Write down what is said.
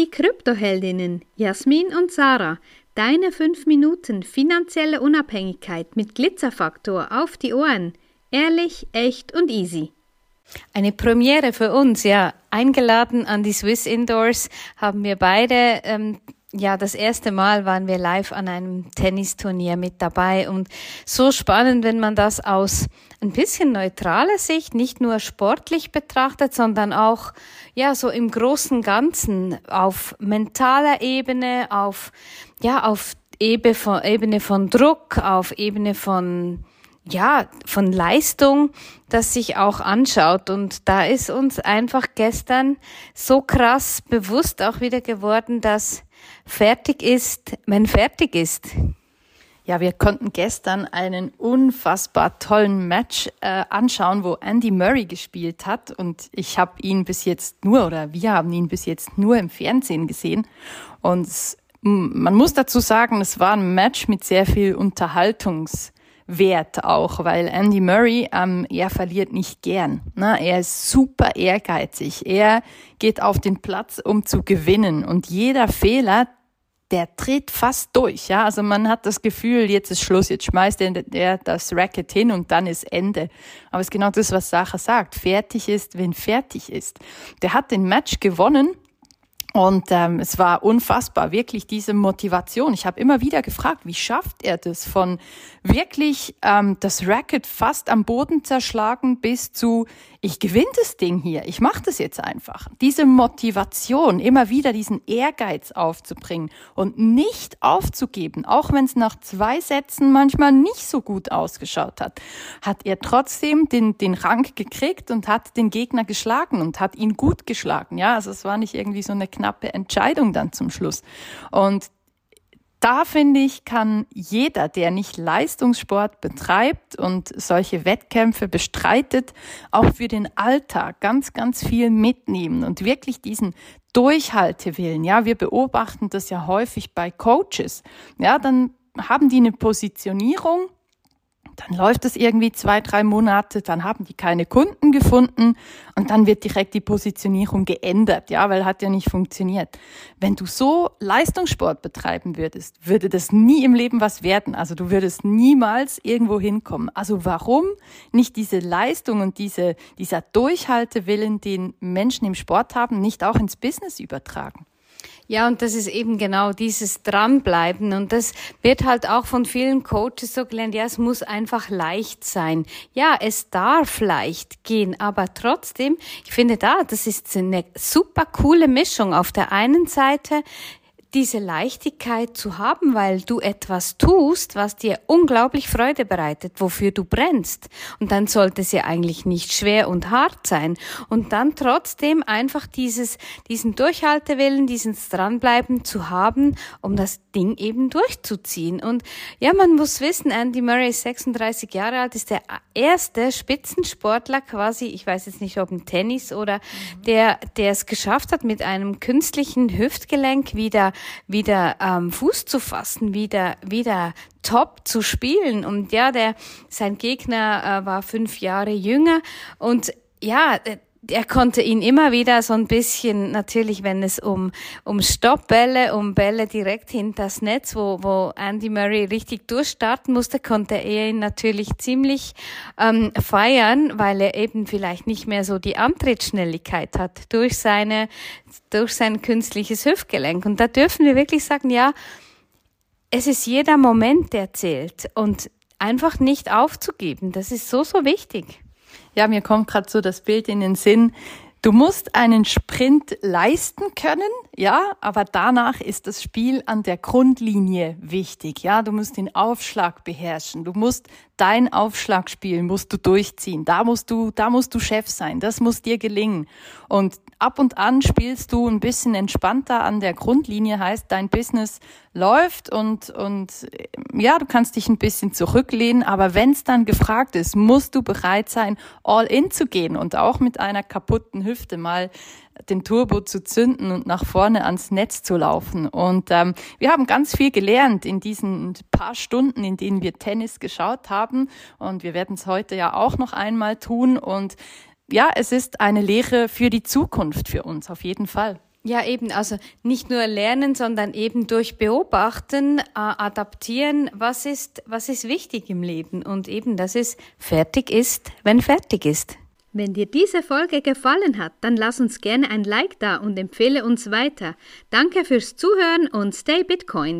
Die Kryptoheldinnen Jasmin und Sarah, deine 5 Minuten finanzielle Unabhängigkeit mit Glitzerfaktor auf die Ohren. Ehrlich, echt und easy. Eine Premiere für uns, ja. Eingeladen an die Swiss Indoors haben wir beide ähm, ja, das erste Mal waren wir live an einem Tennisturnier mit dabei und so spannend, wenn man das aus ein bisschen neutraler Sicht, nicht nur sportlich betrachtet, sondern auch, ja, so im großen Ganzen auf mentaler Ebene, auf, ja, auf Ebene von, Ebene von Druck, auf Ebene von, ja, von Leistung, das sich auch anschaut. Und da ist uns einfach gestern so krass bewusst auch wieder geworden, dass fertig ist, wenn fertig ist. Ja, wir konnten gestern einen unfassbar tollen Match äh, anschauen, wo Andy Murray gespielt hat. Und ich habe ihn bis jetzt nur, oder wir haben ihn bis jetzt nur im Fernsehen gesehen. Und man muss dazu sagen, es war ein Match mit sehr viel Unterhaltungs- Wert auch, weil Andy Murray, ähm, er verliert nicht gern. Ne? Er ist super ehrgeizig. Er geht auf den Platz, um zu gewinnen. Und jeder Fehler, der dreht fast durch. Ja, also man hat das Gefühl, jetzt ist Schluss, jetzt schmeißt er, das Racket hin und dann ist Ende. Aber es ist genau das, was Sacha sagt. Fertig ist, wenn fertig ist. Der hat den Match gewonnen und ähm, es war unfassbar, wirklich diese Motivation. Ich habe immer wieder gefragt, wie schafft er das von wirklich ähm, das Racket fast am Boden zerschlagen bis zu, ich gewinne das Ding hier, ich mache das jetzt einfach. Diese Motivation, immer wieder diesen Ehrgeiz aufzubringen und nicht aufzugeben, auch wenn es nach zwei Sätzen manchmal nicht so gut ausgeschaut hat, hat er trotzdem den, den Rang gekriegt und hat den Gegner geschlagen und hat ihn gut geschlagen. Ja, also es war nicht irgendwie so eine knappe Entscheidung dann zum Schluss. Und da finde ich, kann jeder, der nicht Leistungssport betreibt und solche Wettkämpfe bestreitet, auch für den Alltag ganz, ganz viel mitnehmen und wirklich diesen Durchhaltewillen. Ja, wir beobachten das ja häufig bei Coaches. Ja, dann haben die eine Positionierung, dann läuft es irgendwie zwei, drei Monate, dann haben die keine Kunden gefunden und dann wird direkt die Positionierung geändert, ja, weil hat ja nicht funktioniert. Wenn du so Leistungssport betreiben würdest, würde das nie im Leben was werden. Also du würdest niemals irgendwo hinkommen. Also warum nicht diese Leistung und diese, dieser Durchhaltewillen, den Menschen im Sport haben, nicht auch ins Business übertragen? Ja, und das ist eben genau dieses Dranbleiben. Und das wird halt auch von vielen Coaches so gelernt, ja, es muss einfach leicht sein. Ja, es darf leicht gehen, aber trotzdem, ich finde da, das ist eine super coole Mischung. Auf der einen Seite diese Leichtigkeit zu haben, weil du etwas tust, was dir unglaublich Freude bereitet, wofür du brennst. Und dann sollte es ja eigentlich nicht schwer und hart sein. Und dann trotzdem einfach dieses, diesen Durchhaltewillen, diesen Dranbleiben zu haben, um das Ding eben durchzuziehen. Und ja, man muss wissen, Andy Murray ist 36 Jahre alt, ist der erste Spitzensportler quasi, ich weiß jetzt nicht, ob im Tennis oder mhm. der, der es geschafft hat, mit einem künstlichen Hüftgelenk wieder wieder ähm, Fuß zu fassen, wieder wieder top zu spielen. Und ja, der sein Gegner äh, war fünf Jahre jünger und ja, er konnte ihn immer wieder so ein bisschen, natürlich, wenn es um, um Stoppbälle, um Bälle direkt hinters Netz, wo, wo Andy Murray richtig durchstarten musste, konnte er ihn natürlich ziemlich ähm, feiern, weil er eben vielleicht nicht mehr so die Antrittsschnelligkeit hat durch seine, durch sein künstliches Hüftgelenk. Und da dürfen wir wirklich sagen, ja, es ist jeder Moment, der zählt und einfach nicht aufzugeben. Das ist so, so wichtig. Ja, mir kommt gerade so das Bild in den Sinn. Du musst einen Sprint leisten können, ja, aber danach ist das Spiel an der Grundlinie wichtig, ja. Du musst den Aufschlag beherrschen. Du musst dein Aufschlagspiel musst du durchziehen. Da musst du, da musst du Chef sein. Das muss dir gelingen. Und ab und an spielst du ein bisschen entspannter an der Grundlinie, heißt dein Business läuft und, und ja, du kannst dich ein bisschen zurücklehnen, aber wenn es dann gefragt ist, musst du bereit sein, all in zu gehen und auch mit einer kaputten Hüfte mal den Turbo zu zünden und nach vorne ans Netz zu laufen. Und ähm, wir haben ganz viel gelernt in diesen paar Stunden, in denen wir Tennis geschaut haben. Und wir werden es heute ja auch noch einmal tun. Und ja, es ist eine Lehre für die Zukunft für uns, auf jeden Fall. Ja, eben, also nicht nur lernen, sondern eben durch Beobachten äh, adaptieren, was ist, was ist wichtig im Leben und eben, dass es fertig ist, wenn fertig ist. Wenn dir diese Folge gefallen hat, dann lass uns gerne ein Like da und empfehle uns weiter. Danke fürs Zuhören und stay Bitcoin.